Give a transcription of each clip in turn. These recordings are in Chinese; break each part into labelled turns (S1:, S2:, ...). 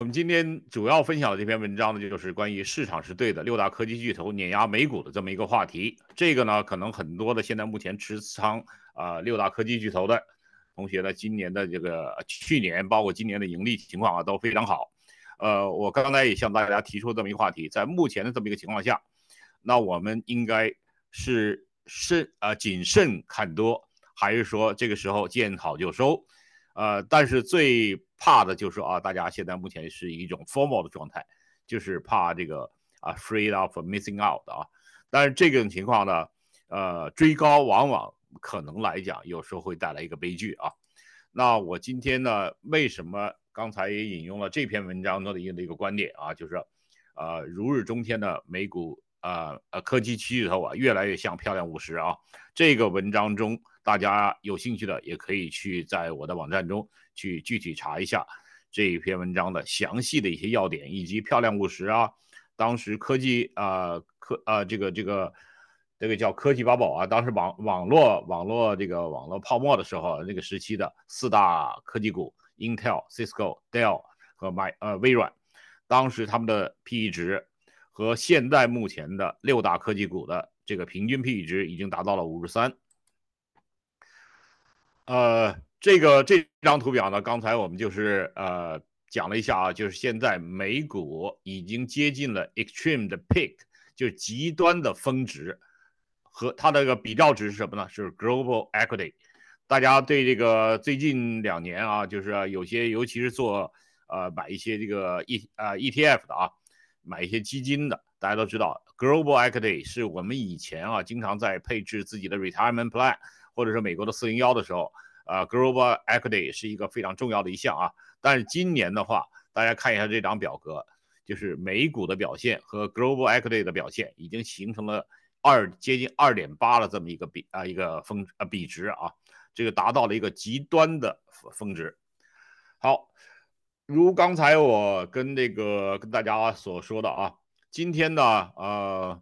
S1: 我们今天主要分享的这篇文章呢，就是关于市场是对的，六大科技巨头碾压美股的这么一个话题。这个呢，可能很多的现在目前持仓啊六大科技巨头的同学呢，今年的这个去年包括今年的盈利情况啊都非常好。呃，我刚才也向大家提出这么一个话题，在目前的这么一个情况下，那我们应该是慎啊谨慎看多，还是说这个时候见好就收？呃，但是最怕的就是啊，大家现在目前是一种 formal 的状态，就是怕这个啊，afraid of missing out 啊。但是这种情况呢，呃，追高往往可能来讲，有时候会带来一个悲剧啊。那我今天呢，为什么刚才也引用了这篇文章中的一个一个观点啊，就是呃，如日中天的美股啊呃科技巨头啊，越来越像漂亮五十啊。这个文章中。大家有兴趣的也可以去在我的网站中去具体查一下这一篇文章的详细的一些要点，以及漂亮五十啊，当时科技啊科啊这个这个这个叫科技八宝啊，当时网网络网络这个网络泡沫的时候，那个时期的四大科技股，Intel、Cisco、Dell 和 My 呃微软，当时他们的 PE 值和现在目前的六大科技股的这个平均 PE 值已经达到了五十三。呃，这个这张图表呢，刚才我们就是呃讲了一下啊，就是现在美股已经接近了 extreme 的 peak，就是极端的峰值，和它的个比照值是什么呢？是 global equity。大家对这个最近两年啊，就是有些尤其是做呃买一些这个 E 呃 ETF 的啊，买一些基金的，大家都知道 global equity 是我们以前啊经常在配置自己的 retirement plan。或者是美国的四零幺的时候，呃，global equity 是一个非常重要的一项啊。但是今年的话，大家看一下这张表格，就是美股的表现和 global equity 的表现已经形成了二接近二点八的这么一个比啊一个峰啊比值啊，这个达到了一个极端的峰值。好，如刚才我跟那个跟大家所说的啊，今天呢，呃，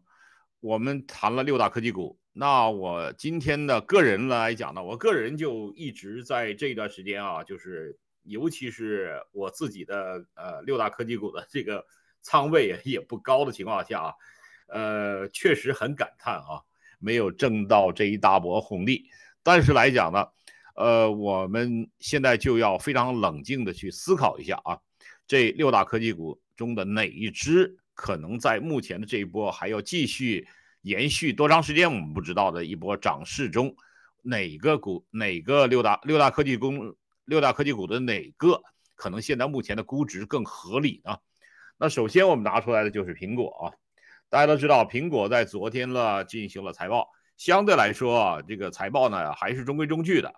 S1: 我们谈了六大科技股。那我今天的个人来讲呢，我个人就一直在这一段时间啊，就是尤其是我自己的呃六大科技股的这个仓位也不高的情况下啊，呃，确实很感叹啊，没有挣到这一大波红利。但是来讲呢，呃，我们现在就要非常冷静的去思考一下啊，这六大科技股中的哪一只可能在目前的这一波还要继续。延续多长时间我们不知道的一波涨势中，哪个股哪个六大六大科技公六大科技股的哪个可能现在目前的估值更合理呢？那首先我们拿出来的就是苹果啊，大家都知道苹果在昨天了进行了财报，相对来说啊这个财报呢还是中规中矩的，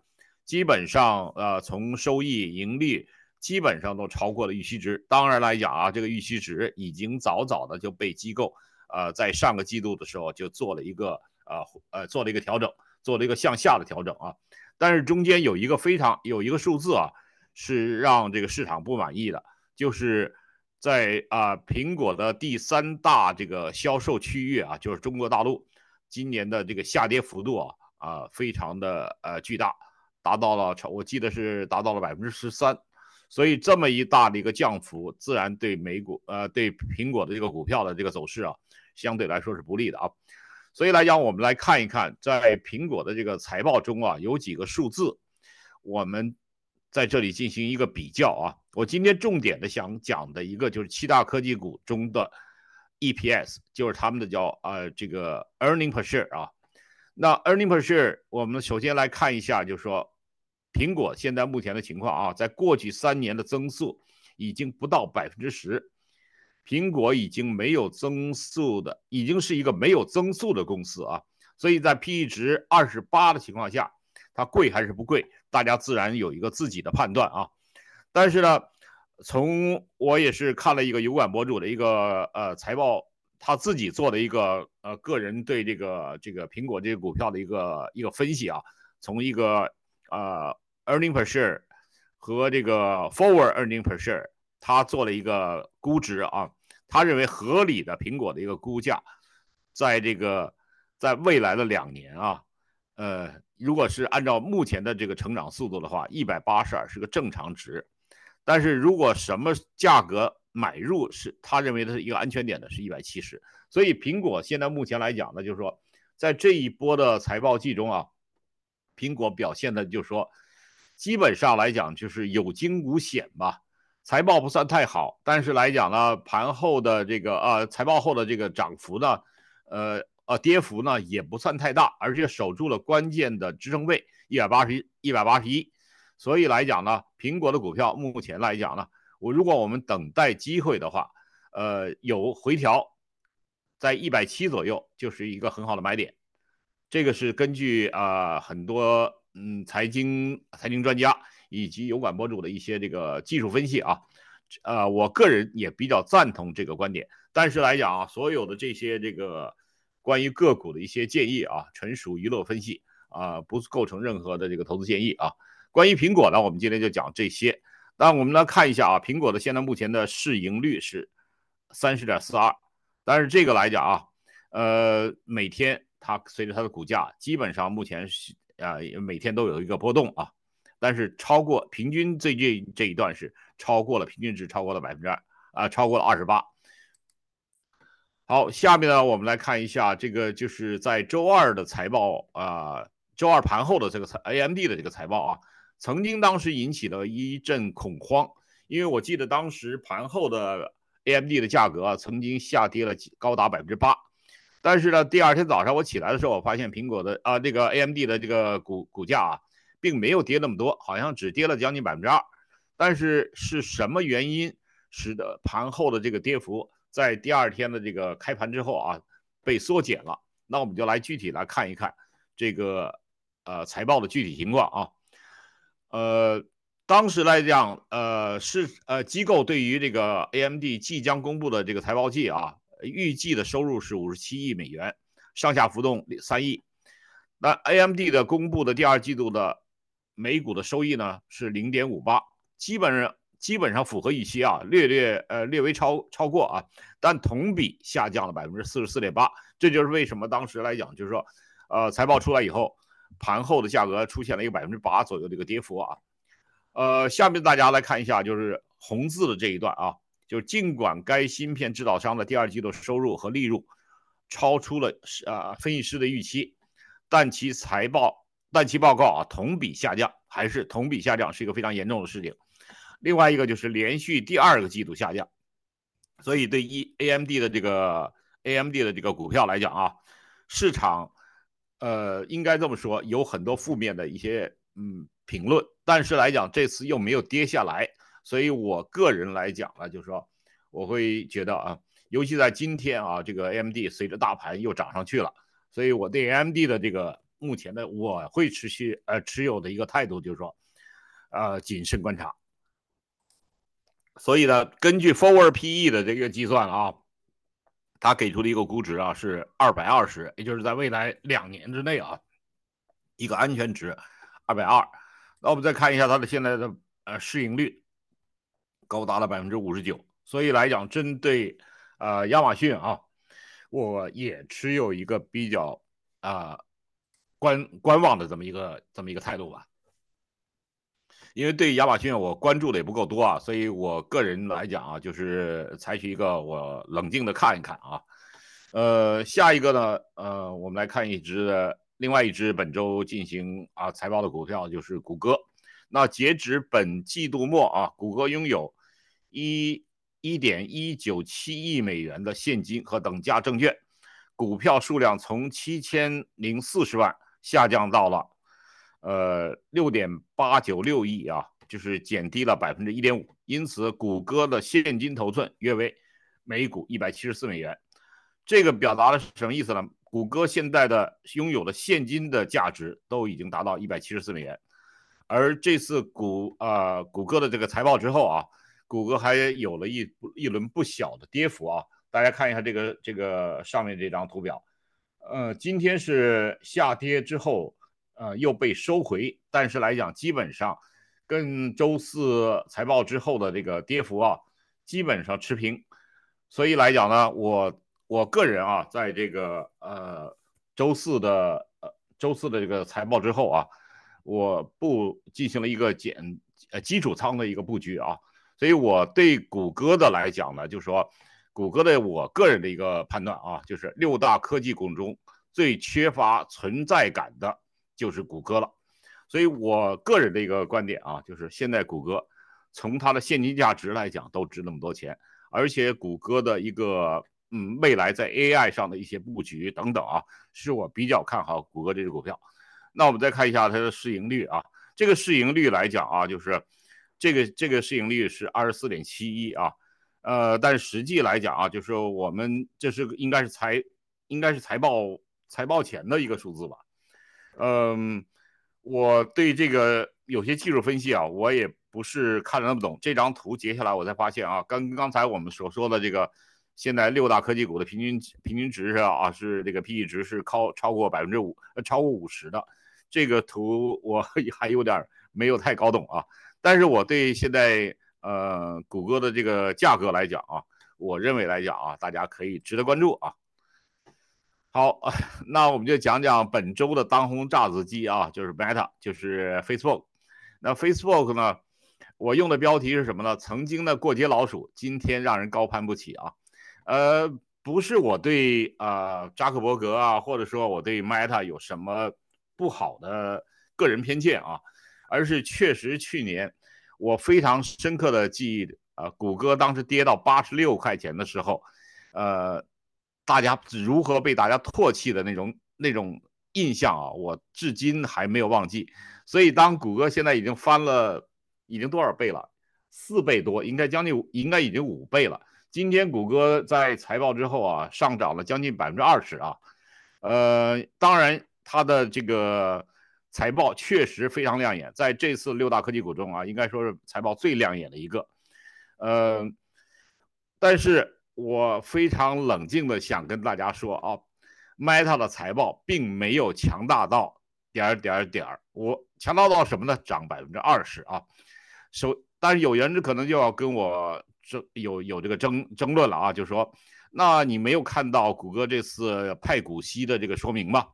S1: 基本上呃从收益盈利基本上都超过了预期值。当然来讲啊这个预期值已经早早的就被机构。呃，在上个季度的时候就做了一个呃呃做了一个调整，做了一个向下的调整啊。但是中间有一个非常有一个数字啊，是让这个市场不满意的，就是在啊苹果的第三大这个销售区域啊，就是中国大陆，今年的这个下跌幅度啊啊非常的呃巨大，达到了超我记得是达到了百分之十三。所以这么一大的一个降幅，自然对美股呃对苹果的这个股票的这个走势啊。相对来说是不利的啊，所以来讲，我们来看一看，在苹果的这个财报中啊，有几个数字，我们在这里进行一个比较啊。我今天重点的想讲的一个就是七大科技股中的 EPS，就是他们的叫呃这个 earning per share 啊。那 earning per share，我们首先来看一下，就是说苹果现在目前的情况啊，在过去三年的增速已经不到百分之十。苹果已经没有增速的，已经是一个没有增速的公司啊，所以在 P/E 值二十八的情况下，它贵还是不贵？大家自然有一个自己的判断啊。但是呢，从我也是看了一个油管博主的一个呃财报，他自己做的一个呃个人对这个这个苹果这个股票的一个一个分析啊，从一个呃 earning per share 和这个 forward earning per share。他做了一个估值啊，他认为合理的苹果的一个估价，在这个在未来的两年啊，呃，如果是按照目前的这个成长速度的话，一百八十二是个正常值。但是如果什么价格买入是他认为的是一个安全点的，是一百七十。所以苹果现在目前来讲呢，就是说在这一波的财报季中啊，苹果表现的就是说基本上来讲就是有惊无险吧。财报不算太好，但是来讲呢，盘后的这个呃财报后的这个涨幅呢，呃呃跌幅呢也不算太大，而且守住了关键的支撑位一百八十一一百八十一。所以来讲呢，苹果的股票目前来讲呢，我如果我们等待机会的话，呃，有回调，在一百七左右就是一个很好的买点。这个是根据啊很多嗯财经财经专家以及油管博主的一些这个技术分析啊，呃，我个人也比较赞同这个观点。但是来讲啊，所有的这些这个关于个股的一些建议啊，纯属娱乐分析啊，不构成任何的这个投资建议啊。关于苹果呢，我们今天就讲这些。那我们来看一下啊，苹果的现在目前的市盈率是三十点四二，但是这个来讲啊，呃，每天它随着它的股价，基本上目前是啊，每天都有一个波动啊，但是超过平均最近这一段是超过了平均值，超过了百分之二啊，超过了二十八。好，下面呢，我们来看一下这个就是在周二的财报啊，周二盘后的这个财 AMD 的这个财报啊。曾经当时引起了一阵恐慌，因为我记得当时盘后的 AMD 的价格啊曾经下跌了高达百分之八，但是呢，第二天早上我起来的时候，我发现苹果的啊这个 AMD 的这个股股价啊，并没有跌那么多，好像只跌了将近百分之二。但是是什么原因使得盘后的这个跌幅在第二天的这个开盘之后啊被缩减了？那我们就来具体来看一看这个呃财报的具体情况啊。呃，当时来讲，呃，是呃机构对于这个 AMD 即将公布的这个财报季啊，预计的收入是五十七亿美元，上下浮动三亿。那 AMD 的公布的第二季度的每股的收益呢是零点五八，基本上基本上符合预期啊，略略呃略微超超过啊，但同比下降了百分之四十四点八。这就是为什么当时来讲，就是说，呃，财报出来以后。盘后的价格出现了一个百分之八左右的一个跌幅啊，呃，下面大家来看一下，就是红字的这一段啊，就是尽管该芯片制造商的第二季度收入和利润超出了啊分析师的预期，但其财报但其报告啊同比下降，还是同比下降是一个非常严重的事情。另外一个就是连续第二个季度下降，所以对一 AMD 的这个 AMD 的这个股票来讲啊，市场。呃，应该这么说，有很多负面的一些嗯评论，但是来讲这次又没有跌下来，所以我个人来讲呢，就是说我会觉得啊，尤其在今天啊，这个 AMD 随着大盘又涨上去了，所以我对 AMD 的这个目前的我会持续呃持有的一个态度就是说，呃谨慎观察。所以呢，根据 Forward PE 的这个计算啊。他给出的一个估值啊是二百二十，也就是在未来两年之内啊，一个安全值二百二。那我们再看一下它的现在的呃市盈率高达了百分之五十九。所以来讲，针对呃亚马逊啊，我也持有一个比较啊观观望的这么一个这么一个态度吧。因为对亚马逊我关注的也不够多啊，所以我个人来讲啊，就是采取一个我冷静的看一看啊。呃，下一个呢，呃，我们来看一只另外一只本周进行啊财报的股票，就是谷歌。那截止本季度末啊，谷歌拥有一一点一九七亿美元的现金和等价证券，股票数量从七千零四十万下降到了。呃，六点八九六亿啊，就是减低了百分之一点五，因此谷歌的现金头寸约为每股一百七十四美元。这个表达的是什么意思呢？谷歌现在的拥有的现金的价值都已经达到一百七十四美元。而这次谷啊，谷歌的这个财报之后啊，谷歌还有了一一轮不小的跌幅啊。大家看一下这个这个上面这张图表，呃，今天是下跌之后。呃，又被收回，但是来讲，基本上跟周四财报之后的这个跌幅啊，基本上持平。所以来讲呢，我我个人啊，在这个呃周四的呃周四的这个财报之后啊，我不进行了一个减呃基础仓的一个布局啊，所以我对谷歌的来讲呢，就说，谷歌的我个人的一个判断啊，就是六大科技股中最缺乏存在感的就是谷歌了。所以我个人的一个观点啊，就是现在谷歌从它的现金价值来讲都值那么多钱，而且谷歌的一个嗯未来在 AI 上的一些布局等等啊，是我比较看好谷歌这只股票。那我们再看一下它的市盈率啊，这个市盈率来讲啊，就是。这个这个市盈率是二十四点七一啊，呃，但实际来讲啊，就是我们这是应该是财应该是财报财报前的一个数字吧，嗯，我对这个有些技术分析啊，我也不是看的那么懂。这张图截下来，我才发现啊，刚刚才我们所说的这个现在六大科技股的平均平均值是啊，是这个 P/E 值是超超过百分之五，超过五十的。这个图我 还有点没有太搞懂啊。但是我对现在呃谷歌的这个价格来讲啊，我认为来讲啊，大家可以值得关注啊。好，那我们就讲讲本周的当红炸子鸡啊，就是 Meta，就是 Facebook。那 Facebook 呢，我用的标题是什么呢？曾经的过街老鼠，今天让人高攀不起啊。呃，不是我对啊扎克伯格啊，或者说我对 Meta 有什么不好的个人偏见啊。而是确实，去年我非常深刻的记忆，呃，谷歌当时跌到八十六块钱的时候，呃，大家如何被大家唾弃的那种那种印象啊，我至今还没有忘记。所以，当谷歌现在已经翻了，已经多少倍了？四倍多，应该将近，应该已经五倍了。今天谷歌在财报之后啊，上涨了将近百分之二十啊，呃，当然它的这个。财报确实非常亮眼，在这次六大科技股中啊，应该说是财报最亮眼的一个。呃，但是我非常冷静的想跟大家说啊，Meta 的财报并没有强大到点儿点儿点儿，我强大到什么呢？涨百分之二十啊。首，但是有人可能就要跟我争有有这个争争论了啊，就说，那你没有看到谷歌这次派股息的这个说明吗？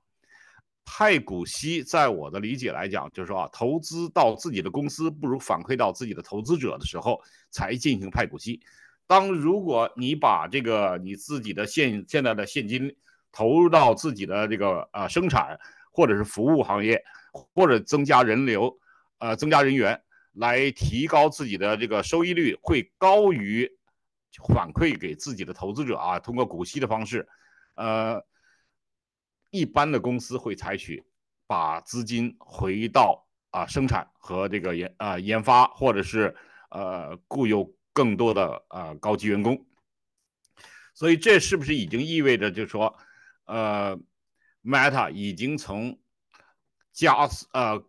S1: 派股息，在我的理解来讲，就是说啊，投资到自己的公司，不如反馈到自己的投资者的时候才进行派股息。当如果你把这个你自己的现现在的现金投入到自己的这个呃生产或者是服务行业，或者增加人流，呃增加人员，来提高自己的这个收益率，会高于反馈给自己的投资者啊，通过股息的方式，呃。一般的公司会采取把资金回到啊生产和这个研啊研发，或者是呃固有更多的呃高级员工。所以这是不是已经意味着，就是说，呃，Meta 已经从加速呃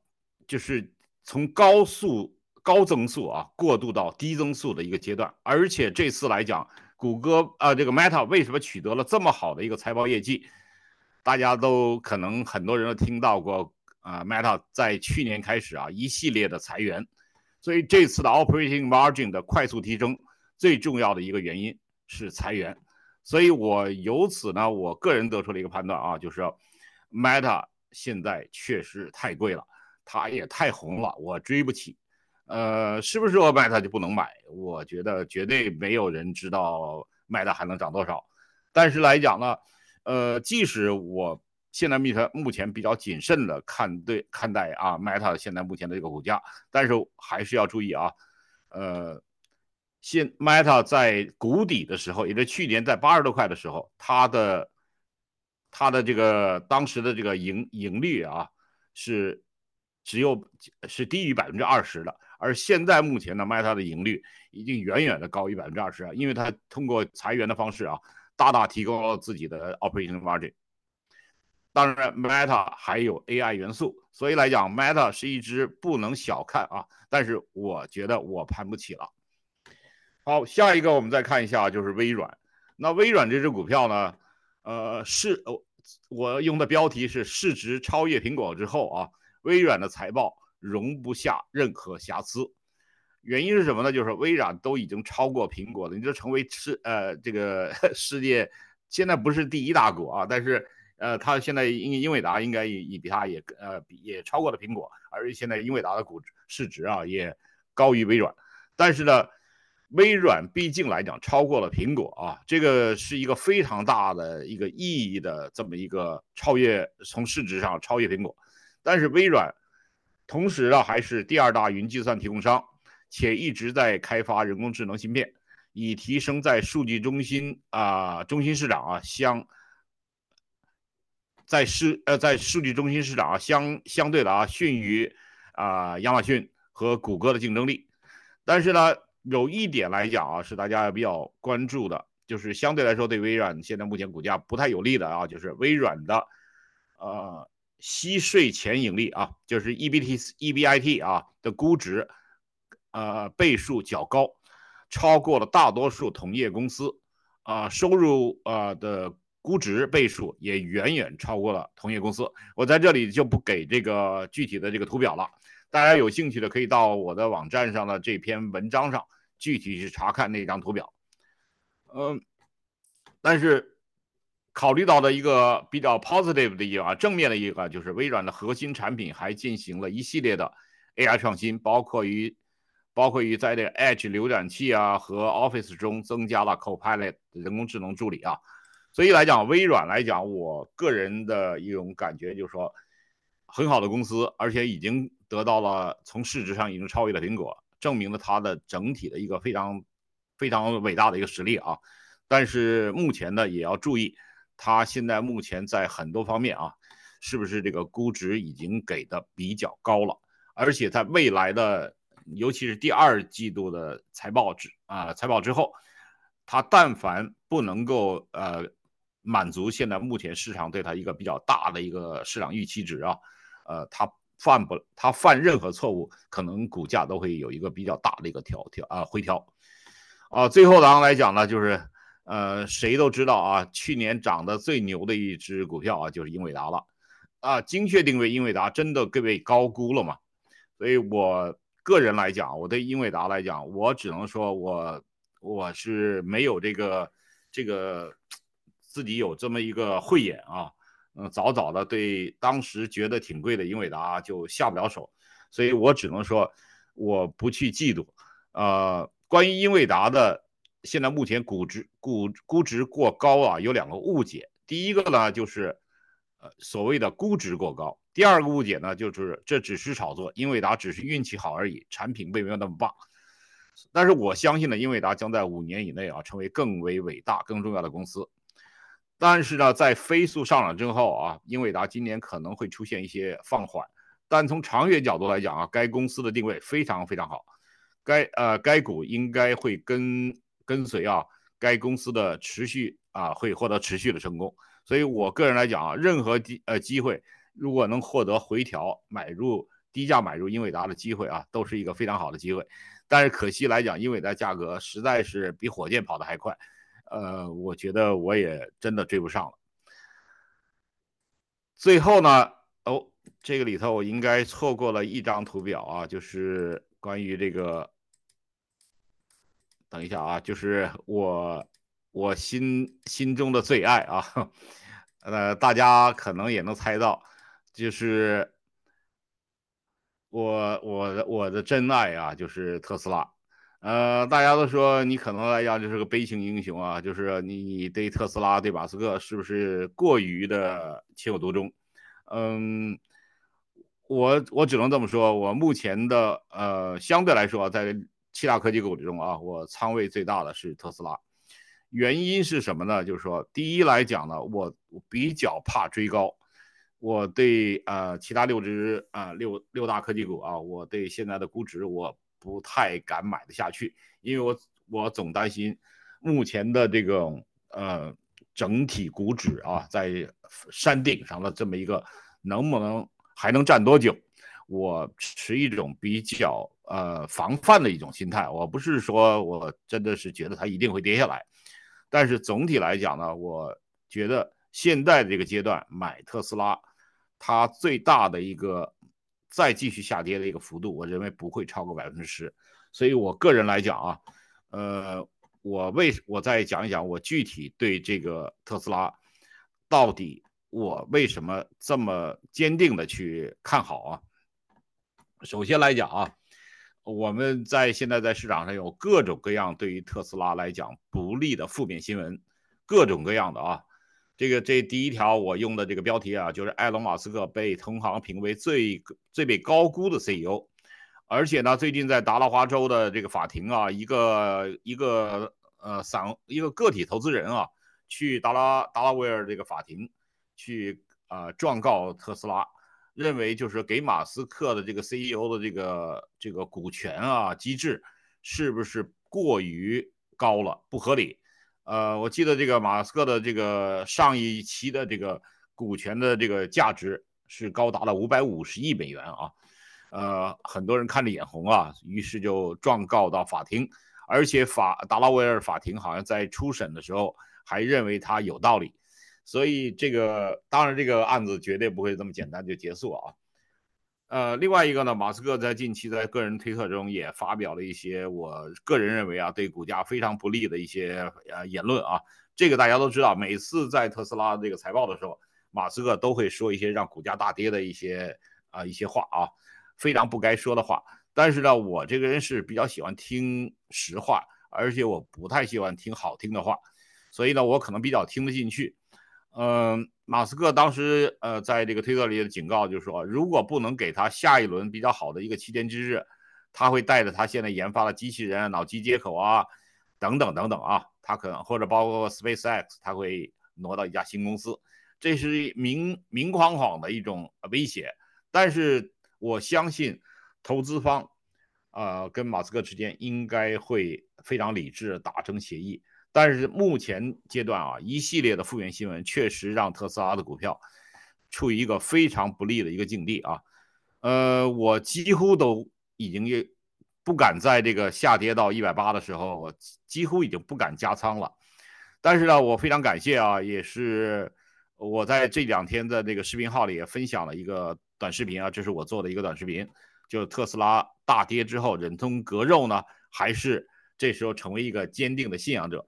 S1: 就是从高速高增速啊过渡到低增速的一个阶段？而且这次来讲，谷歌啊这个 Meta 为什么取得了这么好的一个财报业绩？大家都可能很多人都听到过啊，Meta 在去年开始啊一系列的裁员，所以这次的 operating margin 的快速提升，最重要的一个原因是裁员。所以我由此呢，我个人得出了一个判断啊，就是 Meta 现在确实太贵了，它也太红了，我追不起。呃，是不是说 Meta 就不能买？我觉得绝对没有人知道 Meta 还能涨多少。但是来讲呢？呃，即使我现在 Meta 目前比较谨慎的看对看待啊，Meta 现在目前的这个股价，但是还是要注意啊，呃，现 Meta 在谷底的时候，也是去年在八十多块的时候，它的它的这个当时的这个盈盈利啊，是只有是低于百分之二十的，而现在目前呢，Meta 的盈率已经远远的高于百分之二十啊，因为它通过裁员的方式啊。大大提高了自己的 operation margin。当然，Meta 还有 AI 元素，所以来讲，Meta 是一只不能小看啊。但是我觉得我攀不起了。好，下一个我们再看一下，就是微软。那微软这只股票呢，呃，是我我用的标题是市值超越苹果之后啊，微软的财报容不下任何瑕疵。原因是什么呢？就是微软都已经超过苹果了，你就成为世呃这个 世界现在不是第一大股啊，但是呃它现在英英伟达应该也也比它也呃比也超过了苹果，而且现在英伟达的股市值啊也高于微软。但是呢，微软毕竟来讲超过了苹果啊，这个是一个非常大的一个意义的这么一个超越，从市值上超越苹果。但是微软同时呢还是第二大云计算提供商，且一直在开发人工智能芯片，以提升在数据中心啊中心市场啊相在市呃在数据中心市场啊相相对的啊逊于啊亚马逊和谷歌的竞争力。但是呢。有一点来讲啊，是大家比较关注的，就是相对来说对微软现在目前股价不太有利的啊，就是微软的呃息税前盈利啊，就是 EBT EBIT 啊的估值呃倍数较高，超过了大多数同业公司啊，收入啊的估值倍数也远远超过了同业公司。我在这里就不给这个具体的这个图表了，大家有兴趣的可以到我的网站上的这篇文章上。具体去查看那张图表，嗯，但是考虑到的一个比较 positive 的一个啊正面的一个，就是微软的核心产品还进行了一系列的 AI 创新，包括于包括于在这个 Edge 浏览器啊和 Office 中增加了 Copilot 人工智能助理啊，所以来讲，微软来讲，我个人的一种感觉就是说，很好的公司，而且已经得到了从市值上已经超越了苹果。证明了它的整体的一个非常非常伟大的一个实力啊，但是目前呢也要注意，它现在目前在很多方面啊，是不是这个估值已经给的比较高了？而且在未来的，尤其是第二季度的财报之啊财报之后，它但凡不能够呃满足现在目前市场对它一个比较大的一个市场预期值啊，呃它。犯不，它犯任何错误，可能股价都会有一个比较大的一个调调啊回调，啊，最后当来讲呢，就是呃，谁都知道啊，去年涨得最牛的一只股票啊，就是英伟达了，啊，精确定位英伟达真的各位高估了嘛？所以我个人来讲，我对英伟达来讲，我只能说我我是没有这个这个自己有这么一个慧眼啊。嗯，早早的对当时觉得挺贵的英伟达就下不了手，所以我只能说我不去嫉妒。呃，关于英伟达的现在目前估值估估值过高啊，有两个误解。第一个呢就是呃所谓的估值过高，第二个误解呢就是这只是炒作，英伟达只是运气好而已，产品并没有那么棒。但是我相信呢，英伟达将在五年以内啊成为更为伟大、更重要的公司。但是呢，在飞速上涨之后啊，英伟达今年可能会出现一些放缓。但从长远角度来讲啊，该公司的定位非常非常好，该呃该股应该会跟跟随啊，该公司的持续啊会获得持续的成功。所以我个人来讲啊，任何机呃机会如果能获得回调买入低价买入英伟达的机会啊，都是一个非常好的机会。但是可惜来讲，英伟达价格实在是比火箭跑得还快。呃，我觉得我也真的追不上了。最后呢，哦，这个里头我应该错过了一张图表啊，就是关于这个，等一下啊，就是我我心心中的最爱啊，呃，大家可能也能猜到，就是我我的我的真爱啊，就是特斯拉。呃，大家都说你可能来讲就是个悲情英雄啊，就是你对特斯拉、对马斯克是不是过于的情有独钟？嗯，我我只能这么说，我目前的呃相对来说，在七大科技股之中啊，我仓位最大的是特斯拉。原因是什么呢？就是说，第一来讲呢，我比较怕追高，我对呃其他六只啊六六大科技股啊，我对现在的估值我。不太敢买得下去，因为我我总担心目前的这个呃整体股指啊，在山顶上的这么一个能不能还能站多久？我持一种比较呃防范的一种心态。我不是说我真的是觉得它一定会跌下来，但是总体来讲呢，我觉得现在这个阶段买特斯拉，它最大的一个。再继续下跌的一个幅度，我认为不会超过百分之十。所以我个人来讲啊，呃，我为我再讲一讲我具体对这个特斯拉到底我为什么这么坚定的去看好啊？首先来讲啊，我们在现在在市场上有各种各样对于特斯拉来讲不利的负面新闻，各种各样的啊。这个这第一条我用的这个标题啊，就是埃隆·马斯克被同行评为最最被高估的 CEO，而且呢，最近在达拉华州的这个法庭啊，一个一个呃散一个个体投资人啊，去达拉达拉维尔这个法庭去啊状告特斯拉，认为就是给马斯克的这个 CEO 的这个这个股权啊机制是不是过于高了，不合理。呃，我记得这个马斯克的这个上一期的这个股权的这个价值是高达了五百五十亿美元啊，呃，很多人看着眼红啊，于是就状告到法庭，而且法达拉维尔法庭好像在初审的时候还认为他有道理，所以这个当然这个案子绝对不会这么简单就结束啊。呃，另外一个呢，马斯克在近期在个人推特中也发表了一些我个人认为啊对股价非常不利的一些呃言论啊。这个大家都知道，每次在特斯拉这个财报的时候，马斯克都会说一些让股价大跌的一些啊一些话啊，非常不该说的话。但是呢，我这个人是比较喜欢听实话，而且我不太喜欢听好听的话，所以呢，我可能比较听得进去。嗯，马斯克当时呃在这个推特里的警告就是说，如果不能给他下一轮比较好的一个七天之日，他会带着他现在研发的机器人、脑机接口啊，等等等等啊，他可能或者包括 SpaceX，他会挪到一家新公司，这是明明晃晃的一种威胁。但是我相信投资方，呃，跟马斯克之间应该会非常理智达成协议。但是目前阶段啊，一系列的负面新闻确实让特斯拉的股票处于一个非常不利的一个境地啊。呃，我几乎都已经也不敢在这个下跌到一百八的时候，我几乎已经不敢加仓了。但是呢，我非常感谢啊，也是我在这两天的这个视频号里也分享了一个短视频啊，这是我做的一个短视频，就是特斯拉大跌之后忍痛割肉呢，还是这时候成为一个坚定的信仰者。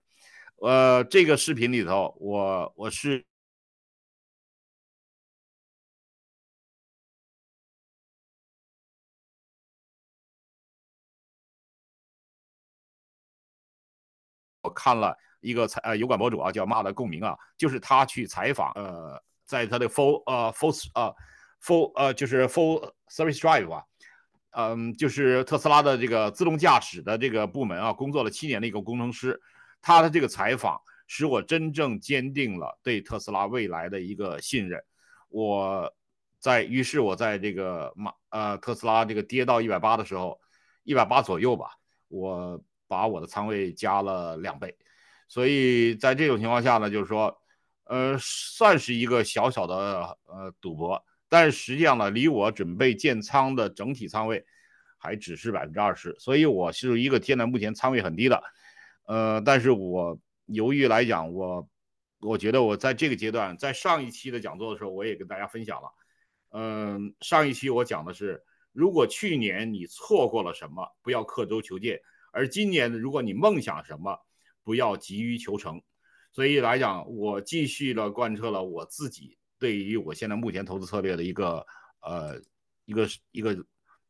S1: 呃，这个视频里头，我我是我看了一个采呃油管博主啊，叫骂的共鸣啊，就是他去采访呃，在他的 full 呃 full 呃 full 呃就是 full service drive 啊，嗯，就是特斯拉的这个自动驾驶的这个部门啊，工作了七年的一个工程师。他的这个采访使我真正坚定了对特斯拉未来的一个信任。我在于是我在这个马呃特斯拉这个跌到一百八的时候，一百八左右吧，我把我的仓位加了两倍。所以在这种情况下呢，就是说，呃，算是一个小小的呃赌博，但实际上呢，离我准备建仓的整体仓位还只是百分之二十，所以我是一个现在目前仓位很低的。呃，但是我由于来讲，我我觉得我在这个阶段，在上一期的讲座的时候，我也跟大家分享了。嗯，上一期我讲的是，如果去年你错过了什么，不要刻舟求剑；而今年，如果你梦想什么，不要急于求成。所以来讲，我继续的贯彻了我自己对于我现在目前投资策略的一个呃一个一个，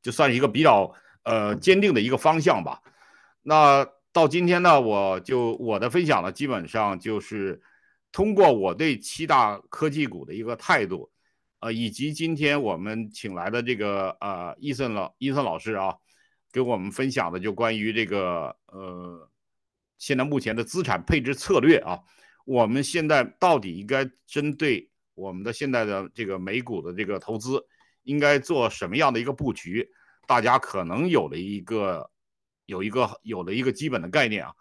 S1: 就算是一个比较呃坚定的一个方向吧。那。到今天呢，我就我的分享呢，基本上就是通过我对七大科技股的一个态度，呃，以及今天我们请来的这个呃伊森老伊森老师啊，给我们分享的就关于这个呃现在目前的资产配置策略啊，我们现在到底应该针对我们的现在的这个美股的这个投资，应该做什么样的一个布局？大家可能有了一个。有一个有了一个基本的概念啊，